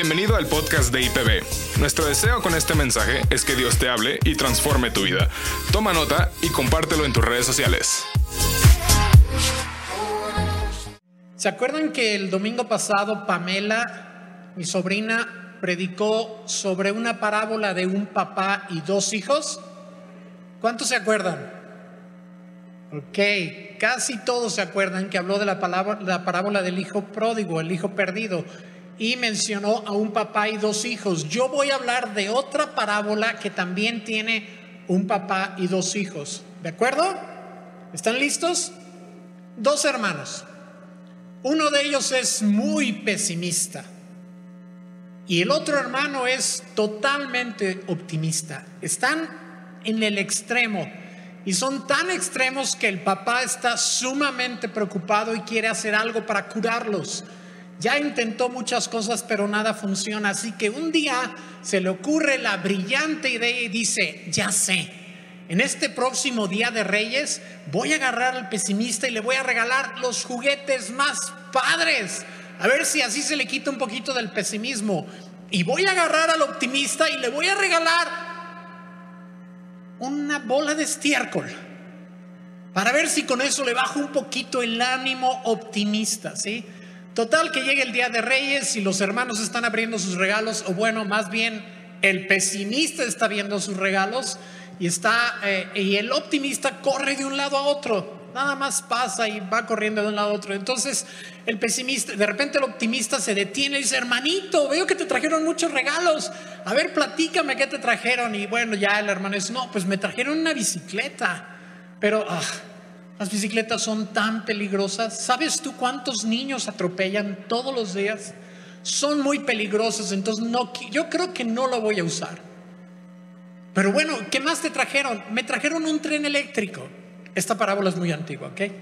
Bienvenido al podcast de IPB. Nuestro deseo con este mensaje es que Dios te hable y transforme tu vida. Toma nota y compártelo en tus redes sociales. ¿Se acuerdan que el domingo pasado Pamela, mi sobrina, predicó sobre una parábola de un papá y dos hijos? ¿Cuántos se acuerdan? Ok, casi todos se acuerdan que habló de la, palabra, la parábola del hijo pródigo, el hijo perdido y mencionó a un papá y dos hijos. Yo voy a hablar de otra parábola que también tiene un papá y dos hijos. ¿De acuerdo? ¿Están listos? Dos hermanos. Uno de ellos es muy pesimista y el otro hermano es totalmente optimista. Están en el extremo y son tan extremos que el papá está sumamente preocupado y quiere hacer algo para curarlos. Ya intentó muchas cosas, pero nada funciona. Así que un día se le ocurre la brillante idea y dice, ya sé, en este próximo día de Reyes voy a agarrar al pesimista y le voy a regalar los juguetes más padres. A ver si así se le quita un poquito del pesimismo. Y voy a agarrar al optimista y le voy a regalar una bola de estiércol. Para ver si con eso le bajo un poquito el ánimo optimista, ¿sí? Total que llega el día de Reyes y los hermanos están abriendo sus regalos, o bueno, más bien el pesimista está viendo sus regalos y está eh, y el optimista corre de un lado a otro. Nada más pasa y va corriendo de un lado a otro. Entonces el pesimista, de repente el optimista se detiene y dice, hermanito, veo que te trajeron muchos regalos. A ver, platícame qué te trajeron. Y bueno, ya el hermano dice, no, pues me trajeron una bicicleta. Pero ah, las bicicletas son tan peligrosas. ¿Sabes tú cuántos niños atropellan todos los días? Son muy peligrosas, entonces no, yo creo que no lo voy a usar. Pero bueno, ¿qué más te trajeron? Me trajeron un tren eléctrico. Esta parábola es muy antigua, ¿ok?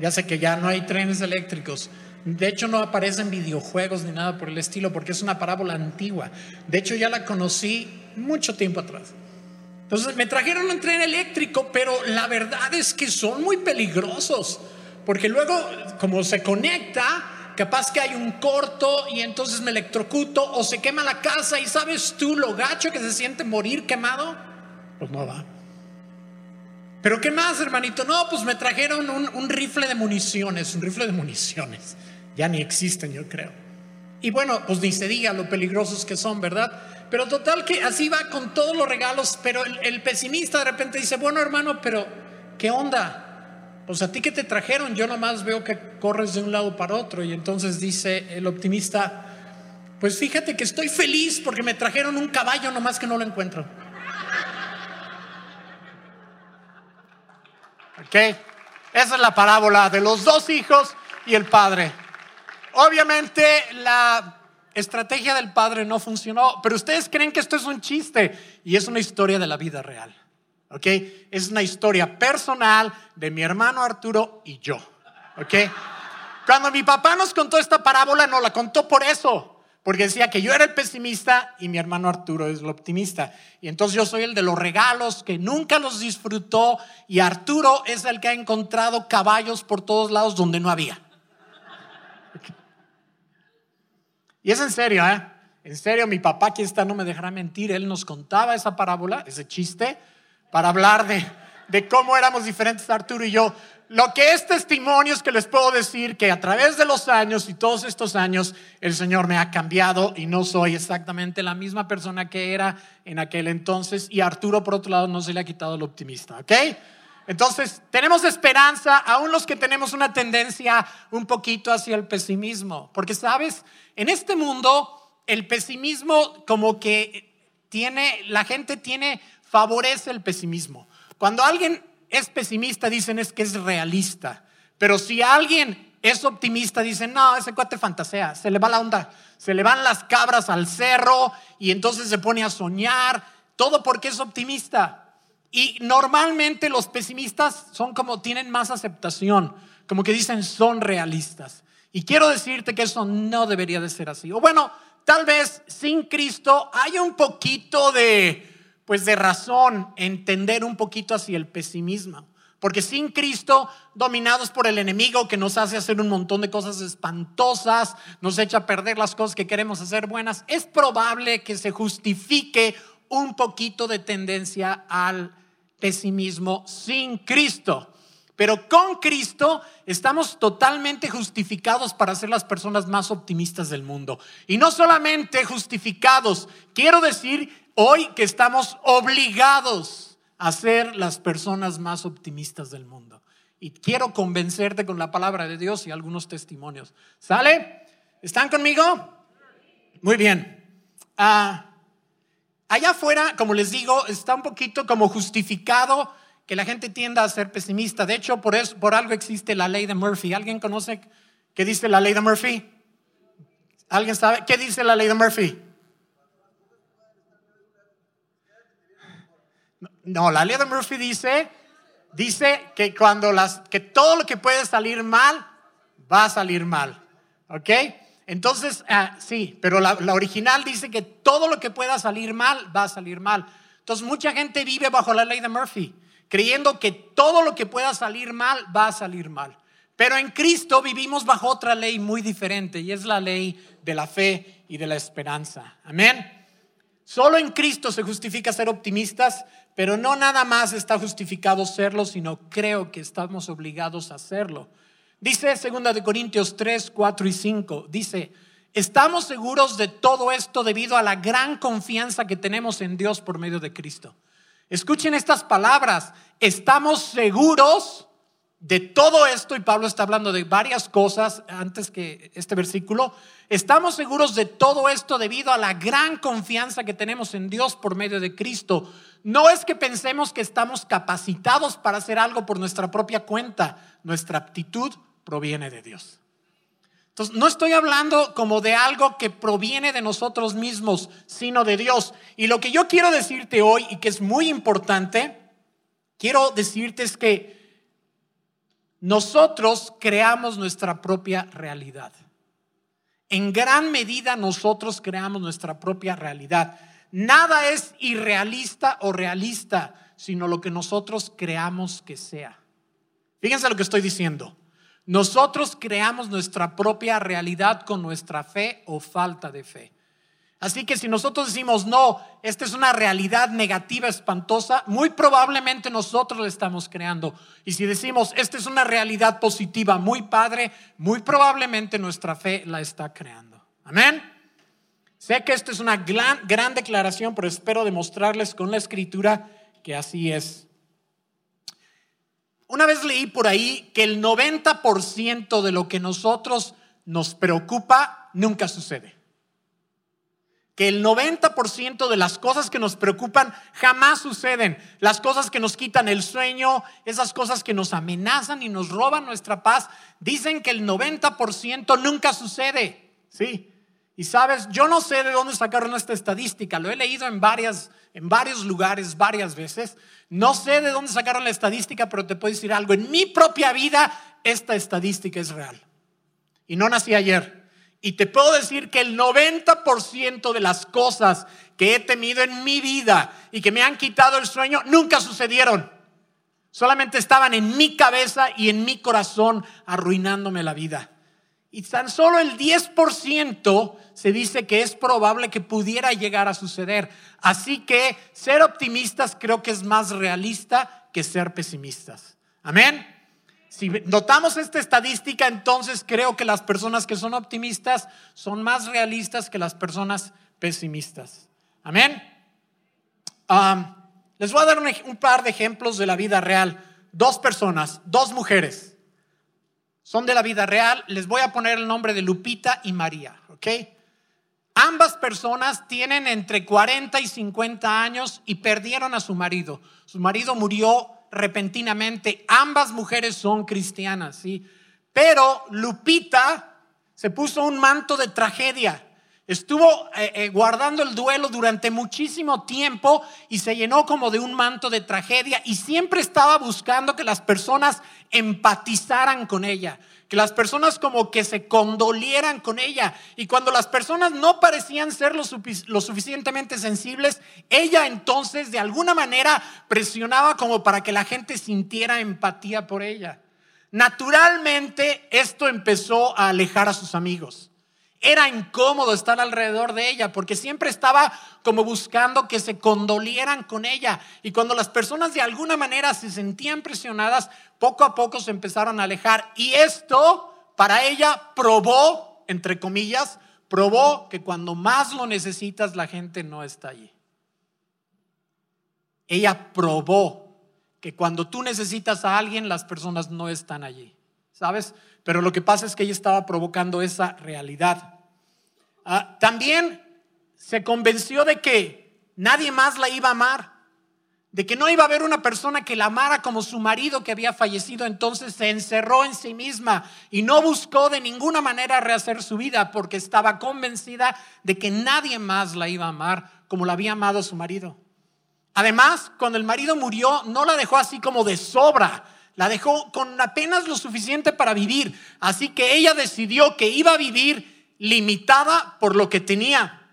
Ya sé que ya no hay trenes eléctricos. De hecho, no aparecen videojuegos ni nada por el estilo porque es una parábola antigua. De hecho, ya la conocí mucho tiempo atrás. Entonces me trajeron un tren eléctrico, pero la verdad es que son muy peligrosos, porque luego como se conecta, capaz que hay un corto y entonces me electrocuto o se quema la casa y sabes tú lo gacho que se siente morir quemado, pues no va. Pero ¿qué más, hermanito? No, pues me trajeron un, un rifle de municiones, un rifle de municiones. Ya ni existen, yo creo. Y bueno, pues ni se diga lo peligrosos que son, ¿verdad? Pero total que así va con todos los regalos, pero el, pesimista de repente dice, bueno hermano, pero ¿qué onda? Pues a ti que te trajeron, yo nomás veo que corres de un lado para otro. Y entonces dice el optimista, pues fíjate que estoy feliz porque me trajeron un caballo nomás que no lo encuentro. ¿Ok? Esa es la parábola de los dos hijos y el padre. Obviamente la estrategia del padre no funcionó, pero ustedes creen que esto es un chiste y es una historia de la vida real. ¿Ok? Es una historia personal de mi hermano Arturo y yo. ¿Ok? Cuando mi papá nos contó esta parábola, no la contó por eso. Porque decía que yo era el pesimista y mi hermano Arturo es el optimista. Y entonces yo soy el de los regalos que nunca los disfrutó y Arturo es el que ha encontrado caballos por todos lados donde no había. Y es en serio, ¿eh? En serio, mi papá aquí está, no me dejará mentir, él nos contaba esa parábola, ese chiste, para hablar de, de cómo éramos diferentes Arturo y yo. Lo que es testimonio es que les puedo decir que a través de los años y todos estos años el Señor me ha cambiado y no soy exactamente la misma persona que era en aquel entonces y Arturo por otro lado no se le ha quitado el optimista, ¿ok? Entonces, tenemos esperanza, aún los que tenemos una tendencia un poquito hacia el pesimismo, porque sabes, en este mundo el pesimismo como que tiene, la gente tiene, favorece el pesimismo. Cuando alguien es pesimista dicen es que es realista, pero si alguien es optimista dicen, no, ese cuate fantasea, se le va la onda, se le van las cabras al cerro y entonces se pone a soñar, todo porque es optimista. Y normalmente los pesimistas son como tienen más aceptación, como que dicen son realistas. Y quiero decirte que eso no debería de ser así. O bueno, tal vez sin Cristo hay un poquito de pues de razón entender un poquito hacia el pesimismo, Porque sin Cristo, dominados por el enemigo que nos hace hacer un montón de cosas espantosas, nos echa a perder las cosas que queremos hacer buenas, es probable que se justifique un poquito de tendencia al pesimismo sin Cristo. Pero con Cristo estamos totalmente justificados para ser las personas más optimistas del mundo. Y no solamente justificados, quiero decir hoy que estamos obligados a ser las personas más optimistas del mundo. Y quiero convencerte con la palabra de Dios y algunos testimonios. ¿Sale? ¿Están conmigo? Muy bien. Ah, allá afuera, como les digo, está un poquito como justificado que la gente tienda a ser pesimista. De hecho, por, eso, por algo existe la ley de Murphy. ¿Alguien conoce qué dice la ley de Murphy? ¿Alguien sabe qué dice la ley de Murphy? No, la ley de Murphy dice, dice que cuando las, que todo lo que puede salir mal, va a salir mal. ¿Ok? Entonces, ah, sí, pero la, la, original dice que todo lo que pueda salir mal, va a salir mal. Entonces, mucha gente vive bajo la ley de Murphy, creyendo que todo lo que pueda salir mal, va a salir mal. Pero en Cristo vivimos bajo otra ley muy diferente y es la ley de la fe y de la esperanza. Amén. Solo en Cristo se justifica ser optimistas, pero no nada más está justificado serlo, sino creo que estamos obligados a hacerlo. Dice 2 de Corintios 3, 4 y 5, dice, estamos seguros de todo esto debido a la gran confianza que tenemos en Dios por medio de Cristo. Escuchen estas palabras, estamos seguros de todo esto, y Pablo está hablando de varias cosas antes que este versículo, estamos seguros de todo esto debido a la gran confianza que tenemos en Dios por medio de Cristo. No es que pensemos que estamos capacitados para hacer algo por nuestra propia cuenta, nuestra aptitud proviene de Dios. Entonces, no estoy hablando como de algo que proviene de nosotros mismos, sino de Dios. Y lo que yo quiero decirte hoy, y que es muy importante, quiero decirte es que nosotros creamos nuestra propia realidad. En gran medida nosotros creamos nuestra propia realidad. Nada es irrealista o realista, sino lo que nosotros creamos que sea. Fíjense lo que estoy diciendo. Nosotros creamos nuestra propia realidad con nuestra fe o falta de fe. Así que si nosotros decimos, no, esta es una realidad negativa, espantosa, muy probablemente nosotros la estamos creando. Y si decimos, esta es una realidad positiva, muy padre, muy probablemente nuestra fe la está creando. Amén. Sé que esto es una gran, gran declaración, pero espero demostrarles con la escritura que así es. Una vez leí por ahí que el 90% de lo que nosotros nos preocupa nunca sucede que el 90% de las cosas que nos preocupan jamás suceden. Las cosas que nos quitan el sueño, esas cosas que nos amenazan y nos roban nuestra paz, dicen que el 90% nunca sucede. Sí. Y sabes, yo no sé de dónde sacaron esta estadística, lo he leído en varias en varios lugares varias veces. No sé de dónde sacaron la estadística, pero te puedo decir algo, en mi propia vida esta estadística es real. Y no nací ayer. Y te puedo decir que el 90% de las cosas que he temido en mi vida y que me han quitado el sueño nunca sucedieron. Solamente estaban en mi cabeza y en mi corazón arruinándome la vida. Y tan solo el 10% se dice que es probable que pudiera llegar a suceder. Así que ser optimistas creo que es más realista que ser pesimistas. Amén. Si notamos esta estadística, entonces creo que las personas que son optimistas son más realistas que las personas pesimistas. Amén. les voy a dar un, par de ejemplos de la vida real. Dos personas, dos mujeres, son de la vida real. Les voy a poner el nombre de Lupita y María, ¿ok? Ambas personas tienen entre 40 y 50 años y perdieron a su marido. Su marido murió repentinamente. Ambas mujeres son cristianas, ¿sí? Pero Lupita se puso un manto de tragedia. Estuvo eh, eh, guardando el duelo durante muchísimo tiempo y se llenó como de un manto de tragedia y siempre estaba buscando que las personas empatizaran con ella, que las personas como que se condolieran con ella. Y cuando las personas no parecían ser lo, lo suficientemente sensibles, ella entonces de alguna manera presionaba como para que la gente sintiera empatía por ella. Naturalmente esto empezó a alejar a sus amigos. Era incómodo estar alrededor de ella porque siempre estaba como buscando que se condolieran con ella. Y cuando las personas de alguna manera se sentían presionadas, poco a poco se empezaron a alejar. Y esto para ella probó, entre comillas, probó que cuando más lo necesitas la gente no está allí. Ella probó que cuando tú necesitas a alguien las personas no están allí. ¿Sabes? Pero lo que pasa es que ella estaba provocando esa realidad. Ah, también se convenció de que nadie más la iba a amar, de que no iba a haber una persona que la amara como su marido que había fallecido. Entonces se encerró en sí misma y no buscó de ninguna manera rehacer su vida porque estaba convencida de que nadie más la iba a amar como la había amado su marido. Además, cuando el marido murió, no la dejó así como de sobra, la dejó con apenas lo suficiente para vivir. Así que ella decidió que iba a vivir limitada por lo que tenía,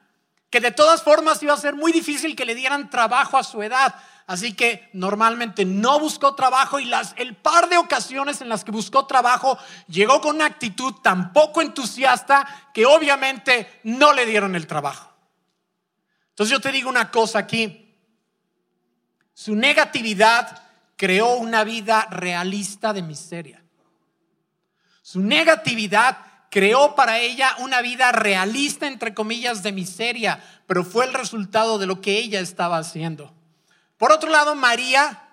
que de todas formas iba a ser muy difícil que le dieran trabajo a su edad. Así que normalmente no buscó trabajo y las, el par de ocasiones en las que buscó trabajo llegó con una actitud tan poco entusiasta que obviamente no le dieron el trabajo. Entonces yo te digo una cosa aquí, su negatividad creó una vida realista de miseria. Su negatividad creó para ella una vida realista, entre comillas, de miseria, pero fue el resultado de lo que ella estaba haciendo. Por otro lado, María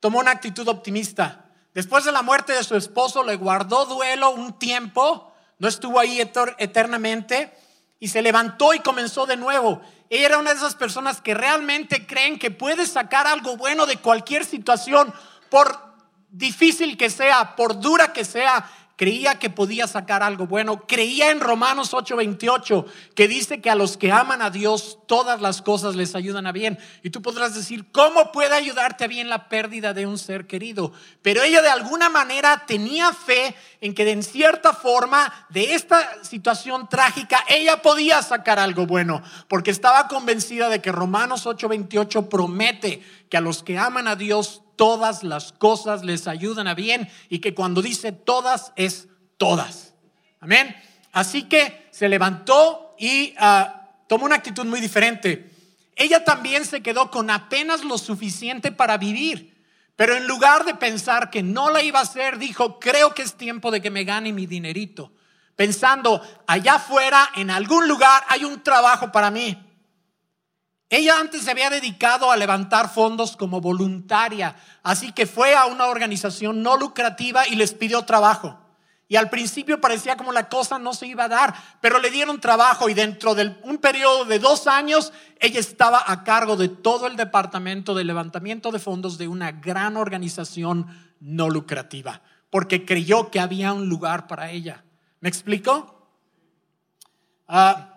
tomó una actitud optimista. Después de la muerte de su esposo, le guardó duelo un tiempo, no estuvo ahí eternamente, y se levantó y comenzó de nuevo. Ella era una de esas personas que realmente creen que puede sacar algo bueno de cualquier situación, por difícil que sea, por dura que sea creía que podía sacar algo bueno, creía en Romanos 8:28, que dice que a los que aman a Dios todas las cosas les ayudan a bien. Y tú podrás decir, ¿cómo puede ayudarte a bien la pérdida de un ser querido? Pero ella de alguna manera tenía fe en que en cierta forma de esta situación trágica ella podía sacar algo bueno, porque estaba convencida de que Romanos 8:28 promete que a los que aman a Dios todas las cosas les ayudan a bien y que cuando dice todas es todas. Amén. Así que se levantó y ah, tomó una actitud muy diferente. Ella también se quedó con apenas lo suficiente para vivir, pero en lugar de pensar que no la iba a hacer, dijo, creo que es tiempo de que me gane mi dinerito. Pensando, allá afuera, en algún lugar, hay un trabajo para mí. Ella antes se había dedicado a levantar fondos como voluntaria, así que fue a una organización no lucrativa y les pidió trabajo. Y al principio parecía como la cosa no se iba a dar, pero le dieron trabajo y dentro de un periodo de dos años ella estaba a cargo de todo el departamento de levantamiento de fondos de una gran organización no lucrativa, porque creyó que había un lugar para ella. ¿Me explico? Ah,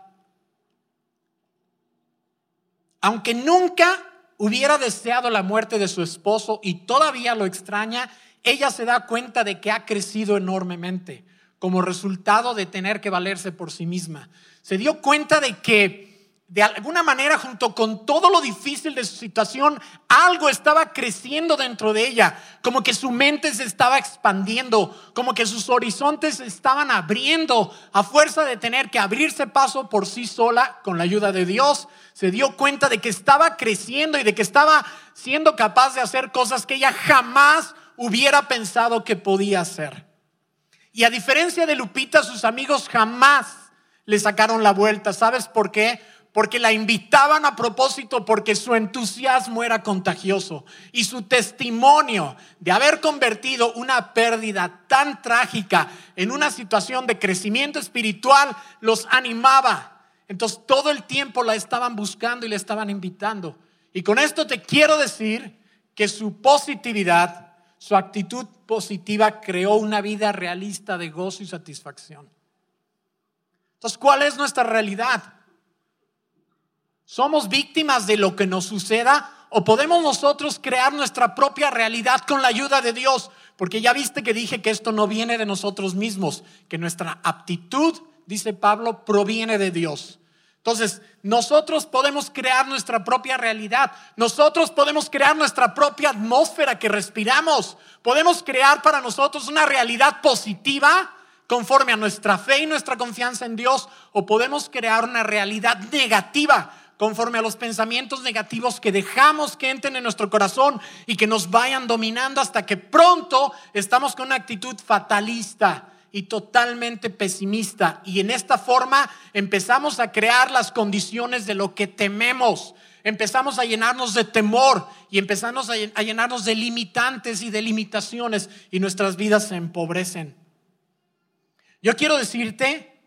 aunque nunca hubiera deseado la muerte de su esposo y todavía lo extraña, ella se da cuenta de que ha crecido enormemente como resultado de tener que valerse por sí misma. Se dio cuenta de que de alguna manera, junto con todo lo difícil de su situación, algo estaba creciendo dentro de ella, como que su mente se estaba expandiendo, como que sus horizontes se estaban abriendo a fuerza de tener que abrirse paso por sí sola con la ayuda de Dios. Se dio cuenta de que estaba creciendo y de que estaba siendo capaz de hacer cosas que ella jamás hubiera pensado que podía hacer. Y a diferencia de Lupita, sus amigos jamás le sacaron la vuelta. ¿Sabes por qué? Porque la invitaban a propósito porque su entusiasmo era contagioso y su testimonio de haber convertido una pérdida tan trágica en una situación de crecimiento espiritual los animaba. Entonces todo el tiempo la estaban buscando y le estaban invitando. Y con esto te quiero decir que su positividad, su actitud positiva creó una vida realista de gozo y satisfacción. Entonces, ¿cuál es nuestra realidad? ¿Somos víctimas de lo que nos suceda o podemos nosotros crear nuestra propia realidad con la ayuda de Dios? Porque ya viste que dije que esto no viene de nosotros mismos, que nuestra aptitud, dice Pablo, proviene de Dios. Entonces, nosotros podemos crear nuestra propia realidad. Nosotros podemos crear nuestra propia atmósfera que respiramos. Podemos crear para nosotros una realidad positiva conforme a nuestra fe y nuestra confianza en Dios. O podemos crear una realidad negativa conforme a los pensamientos negativos que dejamos que entren en nuestro corazón y que nos vayan dominando hasta que pronto estamos con una actitud fatalista y totalmente pesimista. Y en esta forma empezamos a crear las condiciones de lo que tememos. Empezamos a llenarnos de temor y empezamos a llenarnos de limitantes y de limitaciones y nuestras vidas se empobrecen. Yo quiero decirte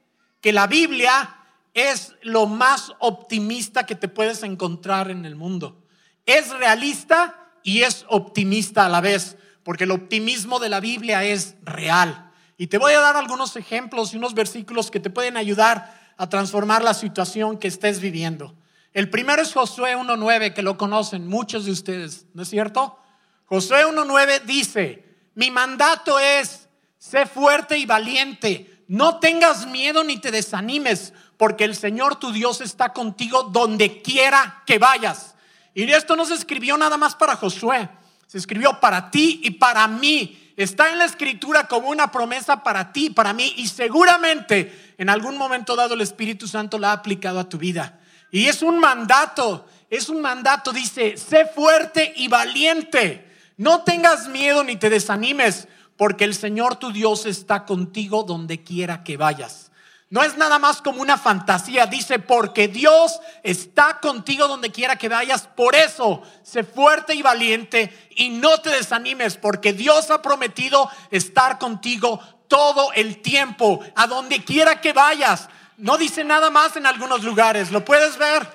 que la Biblia es lo más optimista que te puedes encontrar en el mundo. Es realista y es optimista a la vez, porque el optimismo de la Biblia es real. Y te voy a dar algunos ejemplos y unos versículos que te pueden ayudar a transformar la situación que estés viviendo. El primero es Josué 1.9, que lo conocen muchos de ustedes, ¿no es cierto? Josué 1.9 dice, mi mandato es, sé fuerte y valiente, no tengas miedo ni te desanimes, porque el Señor tu Dios está contigo donde quiera que vayas. Y esto no se escribió nada más para Josué, se escribió para ti y para mí está en la escritura como una promesa para ti, para mí, y seguramente en algún momento dado el Espíritu Santo la ha aplicado a tu vida. Y es un mandato, es un mandato, dice, sé fuerte y valiente, no tengas miedo ni te desanimes, porque el Señor tu Dios está contigo donde quiera que vayas. No es nada más como una fantasía, dice, porque Dios está contigo donde quiera que vayas. Por eso, sé fuerte y valiente y no te desanimes, porque Dios ha prometido estar contigo todo el tiempo, a donde quiera que vayas. No dice nada más en algunos lugares, ¿lo puedes ver?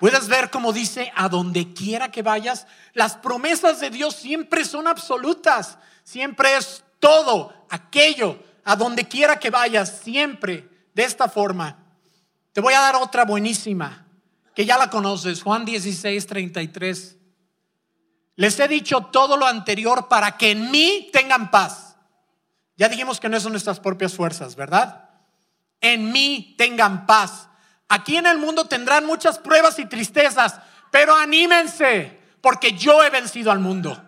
Puedes ver cómo dice, a donde quiera que vayas, las promesas de Dios siempre son absolutas, siempre es todo aquello, a donde quiera que vayas, siempre de esta forma. Te voy a dar otra buenísima, que ya la conoces, Juan 16, 33. Les he dicho todo lo anterior para que en mí tengan paz. Ya dijimos que no son nuestras propias fuerzas, ¿verdad? En mí tengan paz. Aquí en el mundo tendrán muchas pruebas y tristezas, pero anímense, porque yo he vencido al mundo.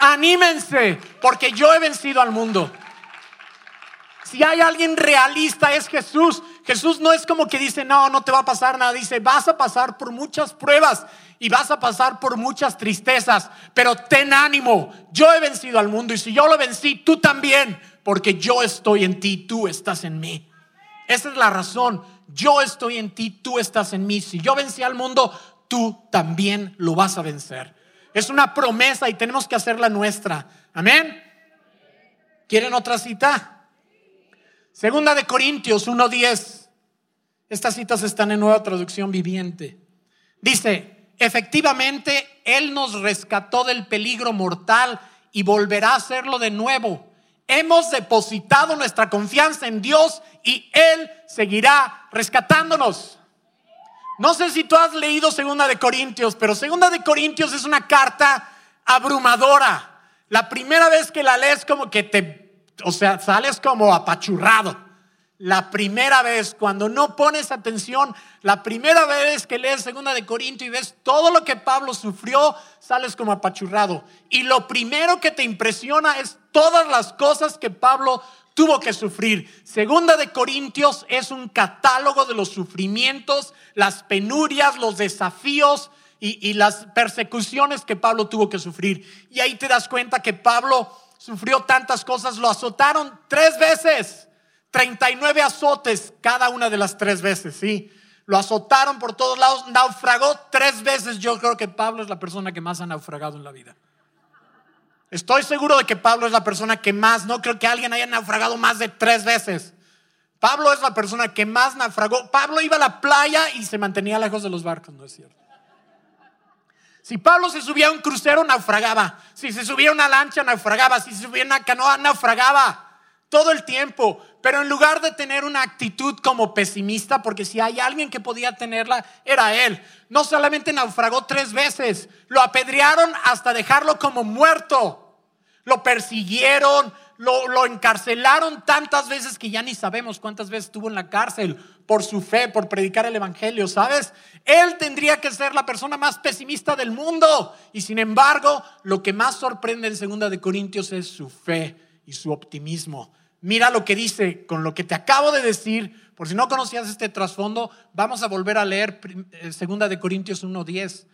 Anímense, porque yo he vencido al mundo. Si hay alguien realista es Jesús. Jesús no es como que dice, no, no te va a pasar nada. Dice, vas a pasar por muchas pruebas y vas a pasar por muchas tristezas, pero ten ánimo. Yo he vencido al mundo y si yo lo vencí, tú también, porque yo estoy en ti, tú estás en mí. Esa es la razón yo estoy en ti, tú estás en mí. Si yo vencí al mundo, tú también lo vas a vencer. Es una promesa y tenemos que hacerla nuestra. Amén. ¿Quieren otra cita? Segunda de Corintios 1.10. Estas citas están en nueva traducción viviente. Dice, efectivamente, Él nos rescató del peligro mortal y volverá a hacerlo de nuevo hemos depositado nuestra confianza en Dios y Él seguirá rescatándonos. No sé si tú has leído Segunda de Corintios, pero Segunda de Corintios es una carta abrumadora. La primera vez que la lees como que te, o sea, sales como apachurrado. La primera vez, cuando no pones atención, la primera vez que lees Segunda de Corintios y ves todo lo que Pablo sufrió, sales como apachurrado. Y lo primero que te impresiona es todas las cosas que Pablo tuvo que sufrir. Segunda de Corintios es un catálogo de los sufrimientos, las penurias, los desafíos y, y, las persecuciones que Pablo tuvo que sufrir. Y ahí te das cuenta que Pablo sufrió tantas cosas, lo azotaron tres veces. 39 azotes cada una de las tres veces, ¿sí? Lo azotaron por todos lados, naufragó tres veces. Yo creo que Pablo es la persona que más ha naufragado en la vida. Estoy seguro de que Pablo es la persona que más, no creo que alguien haya naufragado más de tres veces. Pablo es la persona que más naufragó. Pablo iba a la playa y se mantenía lejos de los barcos, ¿no es cierto? Si Pablo se subía a un crucero, naufragaba. Si se subía a una lancha, naufragaba. Si se subía a una canoa, naufragaba. Todo el tiempo. Pero en lugar de tener una actitud como pesimista, porque si hay alguien que podía tenerla, era él. No solamente naufragó tres veces, lo apedrearon hasta dejarlo como muerto. Lo persiguieron, lo, encarcelaron tantas veces que ya ni sabemos cuántas veces estuvo en la cárcel por su fe, por predicar el Evangelio, ¿sabes? Él tendría que ser la persona más pesimista del mundo. Y sin embargo, lo que más sorprende en Segunda de Corintios es su fe y su optimismo. Mira lo que dice con lo que te acabo de decir. Por si no conocías este trasfondo, vamos a volver a leer eh, Segunda de Corintios 1.10.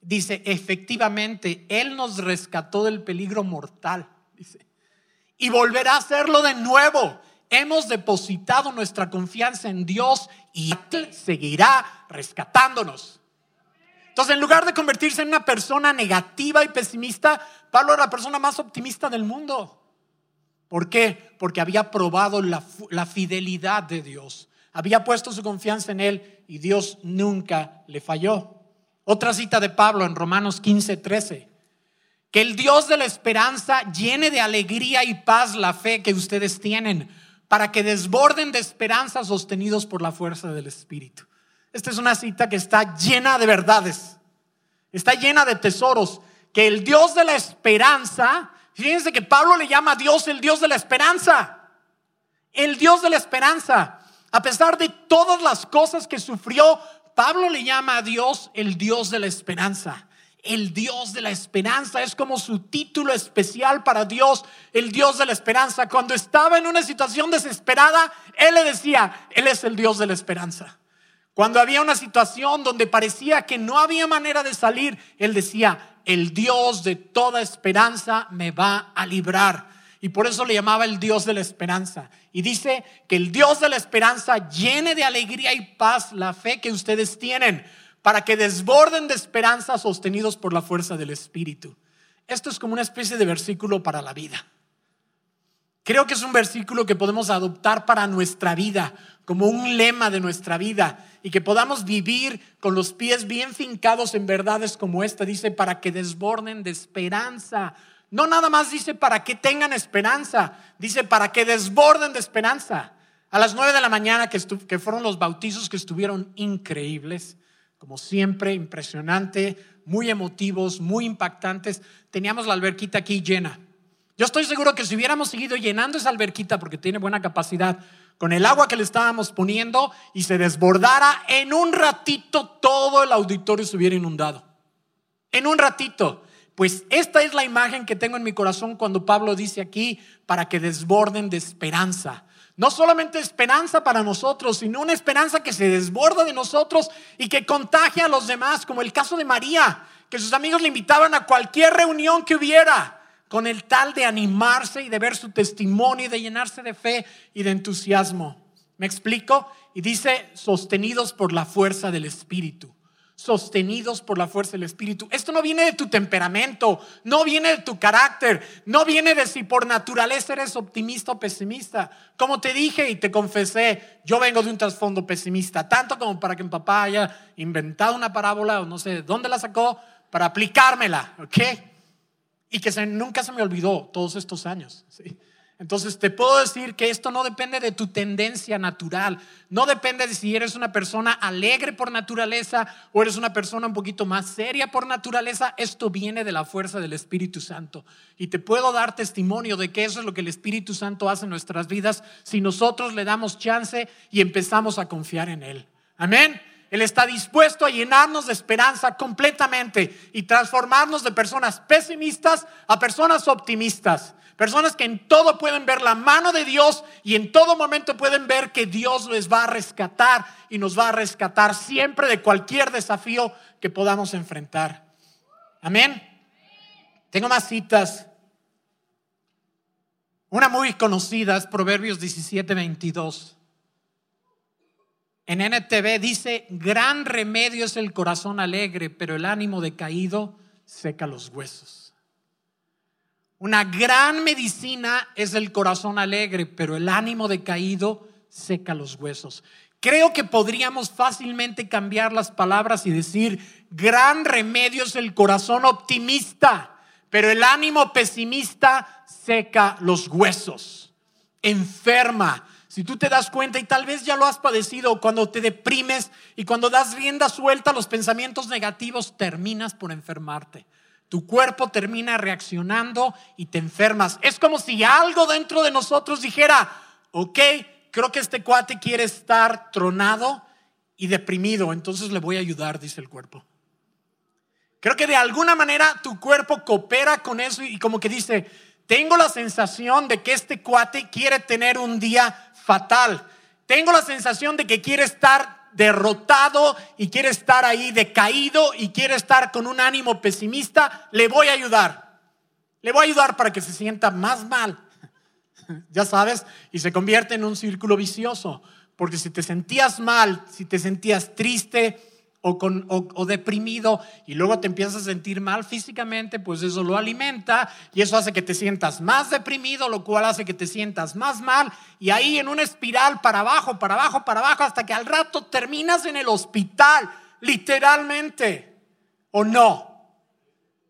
Dice, efectivamente, Él nos rescató del peligro mortal. Dice, y volverá a hacerlo de nuevo. Hemos depositado nuestra confianza en Dios y Él seguirá rescatándonos. Entonces, en lugar de convertirse en una persona negativa y pesimista, Pablo era la persona más optimista del mundo. ¿Por qué? Porque había probado la, fidelidad de Dios. Había puesto su confianza en Él y Dios nunca le falló. Otra cita de Pablo en Romanos 15, 13. Que el Dios de la esperanza llene de alegría y paz la fe que ustedes tienen, para que desborden de esperanza sostenidos por la fuerza del Espíritu. Esta es una cita que está llena de verdades, está llena de tesoros. Que el Dios de la esperanza, fíjense que Pablo le llama a Dios el Dios de la esperanza, el Dios de la esperanza. A pesar de todas las cosas que sufrió, Pablo le llama a Dios el Dios de la esperanza el Dios de la esperanza. Es como su título especial para Dios, el Dios de la esperanza. Cuando estaba en una situación desesperada, Él le decía, Él es el Dios de la esperanza. Cuando había una situación donde parecía que no había manera de salir, Él decía, el Dios de toda esperanza me va a librar. Y por eso le llamaba el Dios de la esperanza. Y dice que el Dios de la esperanza llene de alegría y paz la fe que ustedes tienen para que desborden de esperanza sostenidos por la fuerza del Espíritu. Esto es como una especie de versículo para la vida. Creo que es un versículo que podemos adoptar para nuestra vida, como un lema de nuestra vida, y que podamos vivir con los pies bien fincados en verdades como esta. Dice, para que desborden de esperanza. No nada más dice para que tengan esperanza, dice para que desborden de esperanza. A las nueve de la mañana, que, que fueron los bautizos que estuvieron increíbles, como siempre, impresionante, muy emotivos, muy impactantes. Teníamos la alberquita aquí llena. Yo estoy seguro que si hubiéramos seguido llenando esa alberquita, porque tiene buena capacidad, con el agua que le estábamos poniendo y se desbordara, en un ratito todo el auditorio se hubiera inundado. En un ratito. Pues esta es la imagen que tengo en mi corazón cuando Pablo dice aquí, para que desborden de esperanza. No solamente esperanza para nosotros, sino una esperanza que se desborda de nosotros y que contagia a los demás, como el caso de María, que sus amigos le invitaban a cualquier reunión que hubiera, con el tal de animarse y de ver su testimonio y de llenarse de fe y de entusiasmo. ¿Me explico? Y dice, sostenidos por la fuerza del Espíritu sostenidos por la fuerza del Espíritu. Esto no viene de tu temperamento, no viene de tu carácter, no viene de si por naturaleza eres optimista o pesimista. Como te dije y te confesé, yo vengo de un trasfondo pesimista, tanto como para que mi papá haya inventado una parábola o no sé dónde la sacó para aplicármela, ¿ok? Y que nunca se me olvidó todos estos años. ¿sí? Entonces te puedo decir que esto no depende de tu tendencia natural, no depende de si eres una persona alegre por naturaleza o eres una persona un poquito más seria por naturaleza, esto viene de la fuerza del Espíritu Santo. Y te puedo dar testimonio de que eso es lo que el Espíritu Santo hace en nuestras vidas si nosotros le damos chance y empezamos a confiar en Él. Amén. Él está dispuesto a llenarnos de esperanza completamente y transformarnos de personas pesimistas a personas optimistas. Personas que en todo pueden ver la mano de Dios y en todo momento pueden ver que Dios les va a rescatar y nos va a rescatar siempre de cualquier desafío que podamos enfrentar. Amén. Tengo más citas. Una muy conocida es Proverbios 17, 22. En NTV dice, gran remedio es el corazón alegre, pero el ánimo decaído seca los huesos. Una gran medicina es el corazón alegre, pero el ánimo decaído seca los huesos. creo que podríamos fácilmente cambiar las palabras y decir, gran remedio es el corazón optimista, pero el ánimo pesimista seca los huesos, enferma. Si tú te das cuenta y tal vez ya lo has padecido cuando te deprimes y cuando das rienda suelta a los pensamientos negativos, terminas por enfermarte. Tu cuerpo termina reaccionando y te enfermas. Es como si algo dentro de nosotros dijera, ok, creo que este cuate quiere estar tronado y deprimido, entonces le voy a ayudar, dice el cuerpo. Creo que de alguna manera tu cuerpo coopera con eso y como que dice, tengo la sensación de que este cuate quiere tener un día fatal. Tengo la sensación de que quiere estar derrotado y quiere estar ahí decaído y quiere estar con un ánimo pesimista. Le voy a ayudar. Le voy a ayudar para que se sienta más mal. ya sabes, y se convierte en un círculo vicioso. Porque si te sentías mal, si te sentías triste o, deprimido y luego te empiezas a sentir mal físicamente, pues eso lo alimenta y eso hace que te sientas más deprimido, lo cual hace que te sientas más mal y ahí en una espiral para abajo, para abajo, para abajo, hasta que al rato terminas en el hospital, literalmente. ¿O no?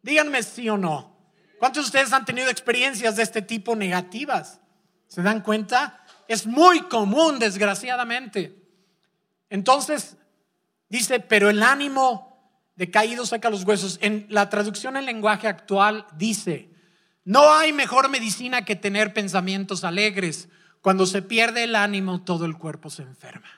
Díganme sí o no. ¿Cuántos de ustedes han tenido experiencias de este tipo negativas? ¿Se dan cuenta? Es muy común, desgraciadamente. Entonces, dice, pero el ánimo decaído saca los huesos. En la traducción en lenguaje actual dice, no hay mejor medicina que tener pensamientos alegres. Cuando se pierde el ánimo, todo el cuerpo se enferma.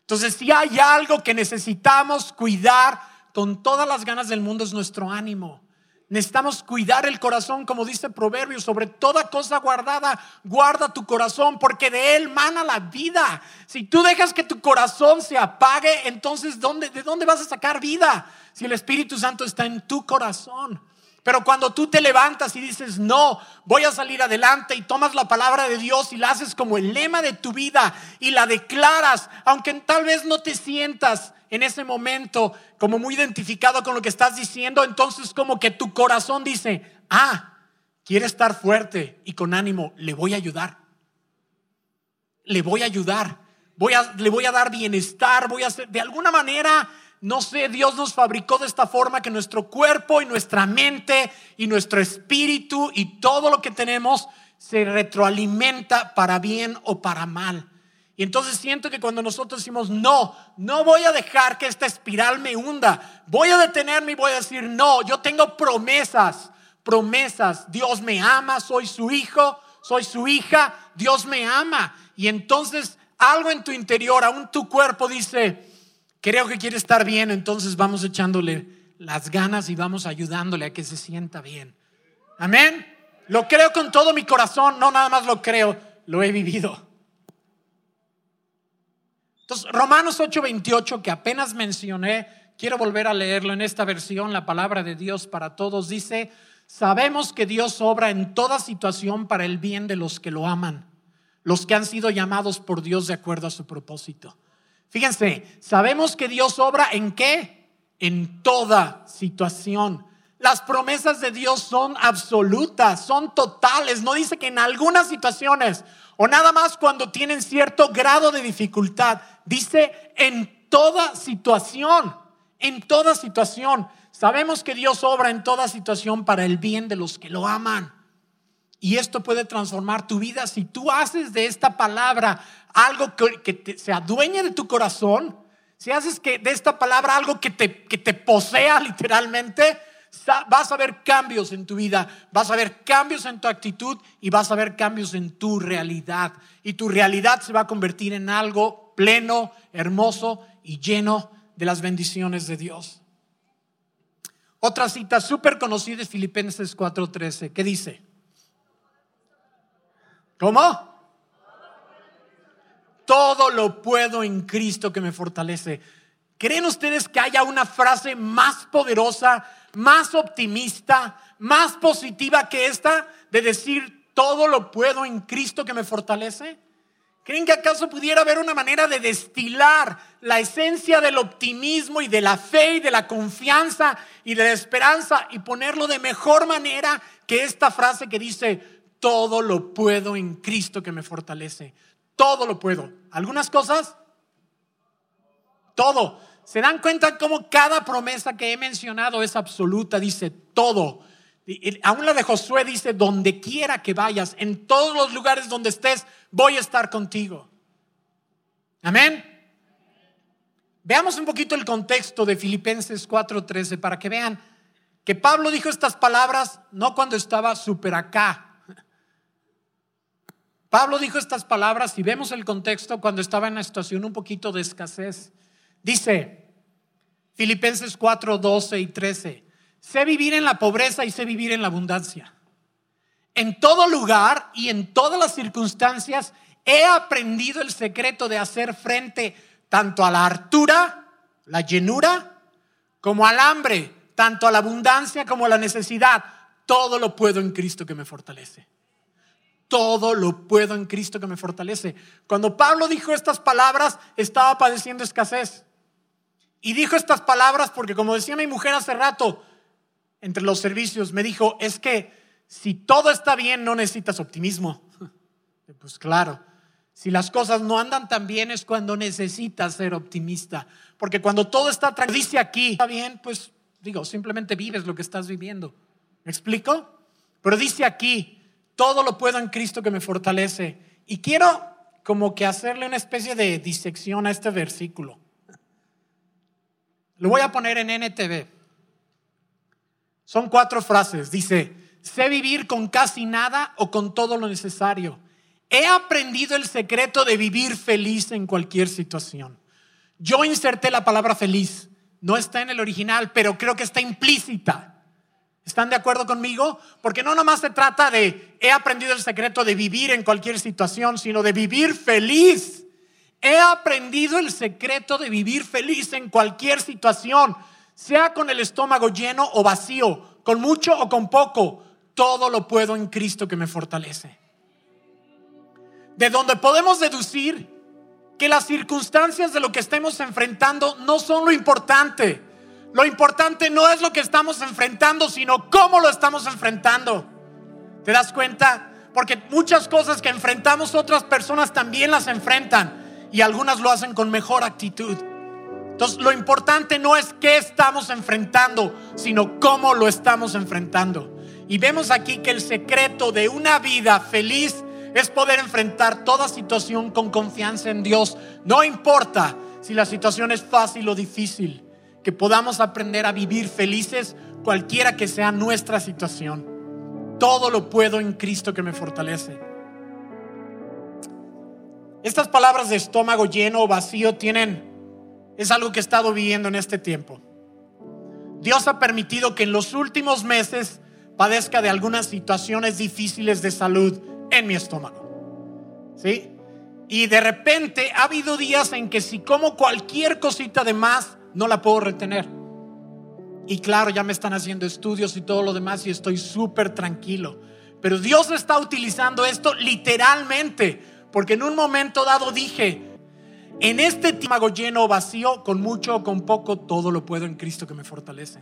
Entonces, si hay algo que necesitamos cuidar con todas las ganas del mundo es nuestro ánimo. Necesitamos cuidar el corazón, como dice Proverbios, sobre toda cosa guardada, guarda tu corazón, porque de él mana la vida. Si tú dejas que tu corazón se apague, entonces ¿de dónde vas a sacar vida? Si el Espíritu Santo está en tu corazón. Pero cuando tú te levantas y dices, no, voy a salir adelante y tomas la palabra de Dios y la haces como el lema de tu vida y la declaras, aunque tal vez no te sientas en ese momento como muy identificado con lo que estás diciendo, entonces como que tu corazón dice, ah, quiere estar fuerte y con ánimo, le voy a ayudar. Le voy a ayudar. Voy a, le voy a dar bienestar, voy a hacer, de alguna manera, no sé, Dios nos fabricó de esta forma que nuestro cuerpo y nuestra mente y nuestro espíritu y todo lo que tenemos se retroalimenta para bien o para mal. Y entonces siento que cuando nosotros decimos, no, no voy a dejar que esta espiral me hunda, voy a detenerme y voy a decir, no, yo tengo promesas, promesas, Dios me ama, soy su hijo, soy su hija, Dios me ama. Y entonces algo en tu interior, aún tu cuerpo dice, creo que quiere estar bien, entonces vamos echándole las ganas y vamos ayudándole a que se sienta bien. Amén. Lo creo con todo mi corazón, no nada más lo creo, lo he vivido. Entonces, Romanos 8:28, que apenas mencioné, quiero volver a leerlo en esta versión, la palabra de Dios para todos, dice, sabemos que Dios obra en toda situación para el bien de los que lo aman, los que han sido llamados por Dios de acuerdo a su propósito. Fíjense, sabemos que Dios obra en qué? En toda situación. Las promesas de Dios son absolutas, son totales. No dice que en algunas situaciones o nada más cuando tienen cierto grado de dificultad. Dice en toda situación, en toda situación. Sabemos que Dios obra en toda situación para el bien de los que lo aman. Y esto puede transformar tu vida si tú haces de esta palabra algo que, se adueñe de tu corazón, si haces que de esta palabra algo que te, que te posea literalmente, vas a ver cambios en tu vida, vas a ver cambios en tu actitud y vas a ver cambios en tu realidad. Y tu realidad se va a convertir en algo pleno, hermoso y lleno de las bendiciones de Dios. Otra cita súper conocida es Filipenses 4:13. ¿Qué dice? ¿Cómo? Todo lo puedo en Cristo que me fortalece. ¿Creen ustedes que haya una frase más poderosa, más optimista, más positiva que esta de decir todo lo puedo en Cristo que me fortalece? ¿Creen que acaso pudiera haber una manera de destilar la esencia del optimismo y de la fe y de la confianza y de la esperanza y ponerlo de mejor manera que esta frase que dice, todo lo puedo en Cristo que me fortalece? todo lo puedo. ¿Algunas cosas? Todo. ¿Se dan cuenta cómo cada promesa que he mencionado es absoluta? Dice todo. Aún la de Josué dice, donde quiera que vayas, en todos los lugares donde estés, voy a estar contigo. Amén. Veamos un poquito el contexto de Filipenses 4:13 para que vean que Pablo dijo estas palabras no cuando estaba súper acá. Pablo dijo estas palabras y vemos el contexto cuando estaba en una situación un poquito de escasez. Dice Filipenses 4, 12 y 13, sé vivir en la pobreza y sé vivir en la abundancia. En todo lugar y en todas las circunstancias he aprendido el secreto de hacer frente tanto a la hartura, la llenura, como al hambre, tanto a la abundancia como a la necesidad. Todo lo puedo en Cristo que me fortalece. Todo lo puedo en Cristo que me fortalece. Cuando Pablo dijo estas palabras, estaba padeciendo escasez. Y dijo estas palabras porque, como decía mi mujer hace rato, entre los servicios, me dijo, es que si todo está bien, no necesitas optimismo. Pues claro, si las cosas no andan tan bien es cuando necesitas ser optimista. Porque cuando todo está tranquilo, dice aquí, está bien, pues digo, simplemente vives lo que estás viviendo. ¿Me explico? Pero dice aquí, todo lo puedo en Cristo que me fortalece. Y quiero como que hacerle una especie de disección a este versículo. Lo voy a poner en NTV. Son cuatro frases. Dice, sé vivir con casi nada o con todo lo necesario. He aprendido el secreto de vivir feliz en cualquier situación. Yo inserté la palabra feliz. No está en el original, pero creo que está implícita. ¿Están de acuerdo conmigo? Porque no nomás se trata de he aprendido el secreto de vivir en cualquier situación, sino de vivir feliz. He aprendido el secreto de vivir feliz en cualquier situación, sea con el estómago lleno o vacío, con mucho o con poco. Todo lo puedo en Cristo que me fortalece. De donde podemos deducir que las circunstancias de lo que estemos enfrentando no son lo importante. Lo importante no es lo que estamos enfrentando, sino cómo lo estamos enfrentando. ¿Te das cuenta? Porque muchas cosas que enfrentamos otras personas también las enfrentan y algunas lo hacen con mejor actitud. Entonces, lo importante no es qué estamos enfrentando, sino cómo lo estamos enfrentando. Y vemos aquí que el secreto de una vida feliz es poder enfrentar toda situación con confianza en Dios. No importa si la situación es fácil o difícil, que podamos aprender a vivir felices cualquiera que sea nuestra situación. Todo lo puedo en Cristo que me fortalece. Estas palabras de estómago lleno o vacío tienen, es algo que he estado viviendo en este tiempo. Dios ha permitido que en los últimos meses padezca de algunas situaciones difíciles de salud en mi estómago. ¿Sí? Y de repente ha habido días en que si como cualquier cosita de más, no la puedo retener. Y claro, ya me están haciendo estudios y todo lo demás y estoy súper tranquilo. Pero Dios está utilizando esto literalmente porque en un momento dado dije, en este tiempo lleno o vacío, con mucho o con poco, todo lo puedo en Cristo que me fortalece.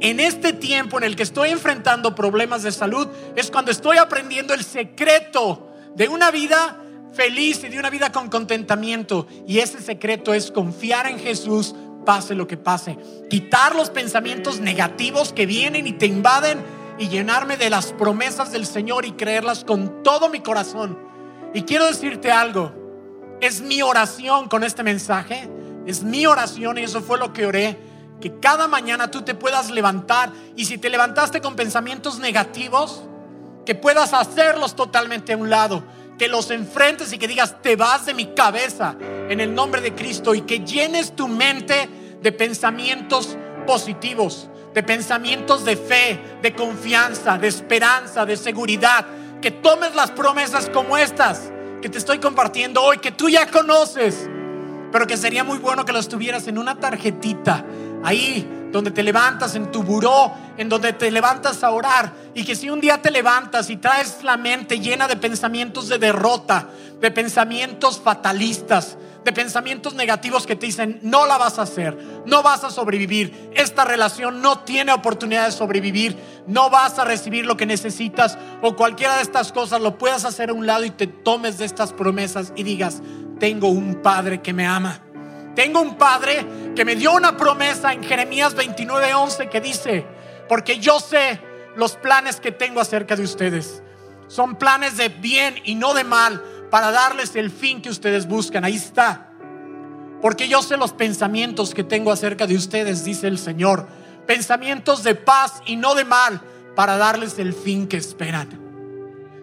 En este tiempo en el que estoy enfrentando problemas de salud, es cuando estoy aprendiendo el secreto de una vida feliz y de una vida con contentamiento. Y ese secreto es confiar en Jesús, pase lo que pase. Quitar los pensamientos negativos que vienen y te invaden y llenarme de las promesas del Señor y creerlas con todo mi corazón y quiero decirte algo, es mi oración con este mensaje, es mi oración y eso fue lo que oré, que cada mañana tú te puedas levantar. Y si te levantaste con pensamientos negativos, que puedas hacerlos totalmente a un lado, que los enfrentes y que digas, te vas de mi cabeza en el nombre de Cristo. Y que llenes tu mente de pensamientos positivos, de pensamientos de fe, de confianza, de esperanza, de seguridad que tomes las promesas como estas que te estoy compartiendo hoy, que tú ya conoces, pero que sería muy bueno que las tuvieras en una tarjetita, ahí donde te levantas, en tu buró, en donde te levantas a orar, y que si un día te levantas y traes la mente llena de pensamientos de derrota, de pensamientos fatalistas, de pensamientos negativos que te dicen, no la vas a hacer, no vas a sobrevivir, esta relación no tiene oportunidad de sobrevivir, no vas a recibir lo que necesitas o cualquiera de estas cosas, lo puedas hacer a un lado y te tomes de estas promesas y digas, tengo un Padre que me ama. Tengo un Padre que me dio una promesa en Jeremías 29:11 que dice, porque yo sé los planes que tengo acerca de ustedes. Son planes de bien y no de mal para darles el fin que ustedes buscan. Ahí está. Porque yo sé los pensamientos que tengo acerca de ustedes, dice el Señor. Pensamientos de paz y no de mal para darles el fin que esperan.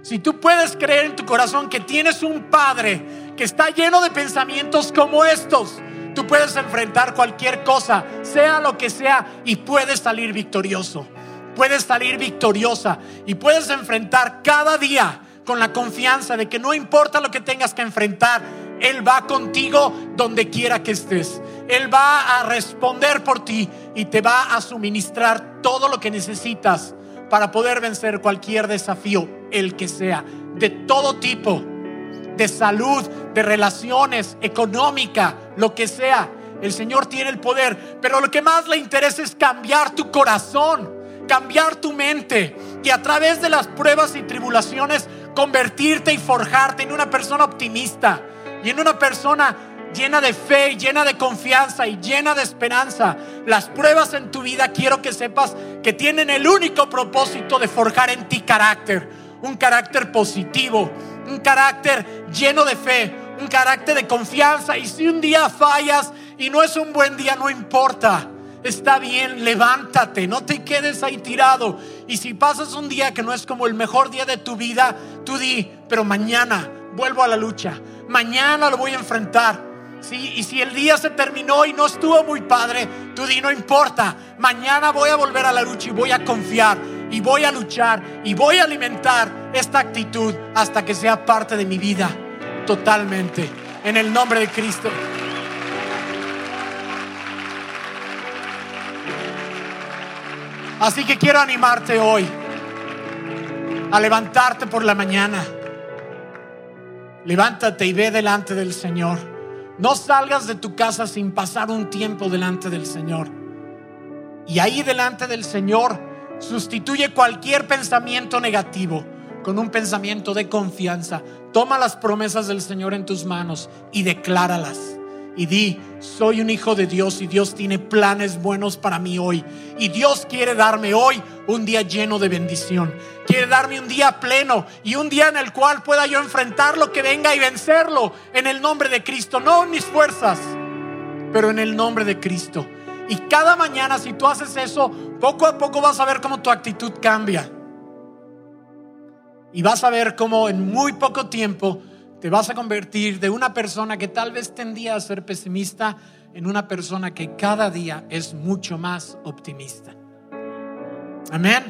Si tú puedes creer en tu corazón que tienes un Padre que está lleno de pensamientos como estos, tú puedes enfrentar cualquier cosa, sea lo que sea, y puedes salir victorioso. Puedes salir victoriosa y puedes enfrentar cada día con la confianza de que no importa lo que tengas que enfrentar, Él va contigo donde quiera que estés. Él va a responder por ti y te va a suministrar todo lo que necesitas para poder vencer cualquier desafío, el que sea, de todo tipo, de salud, de relaciones, económica, lo que sea. El Señor tiene el poder, pero lo que más le interesa es cambiar tu corazón, cambiar tu mente y a través de las pruebas y tribulaciones convertirte y forjarte en una persona optimista y en una persona llena de fe, llena de confianza y llena de esperanza. Las pruebas en tu vida quiero que sepas que tienen el único propósito de forjar en ti carácter, un carácter positivo, un carácter lleno de fe, un carácter de confianza. Y si un día fallas y no es un buen día, no importa. Está bien, levántate, no te quedes ahí tirado. Y si pasas un día que no es como el mejor día de tu vida, tú di, pero mañana vuelvo a la lucha. Mañana lo voy a enfrentar. ¿Sí? Y si el día se terminó y no estuvo muy padre, tú di, no importa. Mañana voy a volver a la lucha y voy a confiar y voy a luchar y voy a alimentar esta actitud hasta que sea parte de mi vida totalmente. En el nombre de Cristo. Así que quiero animarte hoy a levantarte por la mañana. Levántate y ve delante del Señor. No salgas de tu casa sin pasar un tiempo delante del Señor. Y ahí delante del Señor sustituye cualquier pensamiento negativo con un pensamiento de confianza. Toma las promesas del Señor en tus manos y decláralas y di, soy un hijo de Dios y Dios tiene planes buenos para mí hoy. Y Dios quiere darme hoy un día lleno de bendición. Quiere darme un día pleno y un día en el cual pueda yo enfrentar lo que venga y vencerlo en el nombre de Cristo. No en mis fuerzas, pero en el nombre de Cristo. Y cada mañana si tú haces eso, poco a poco vas a ver cómo tu actitud cambia. Y vas a ver cómo en muy poco tiempo te vas a convertir de una persona que tal vez tendía a ser pesimista en una persona que cada día es mucho más optimista. Amén.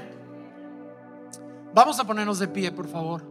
Vamos a ponernos de pie, por favor.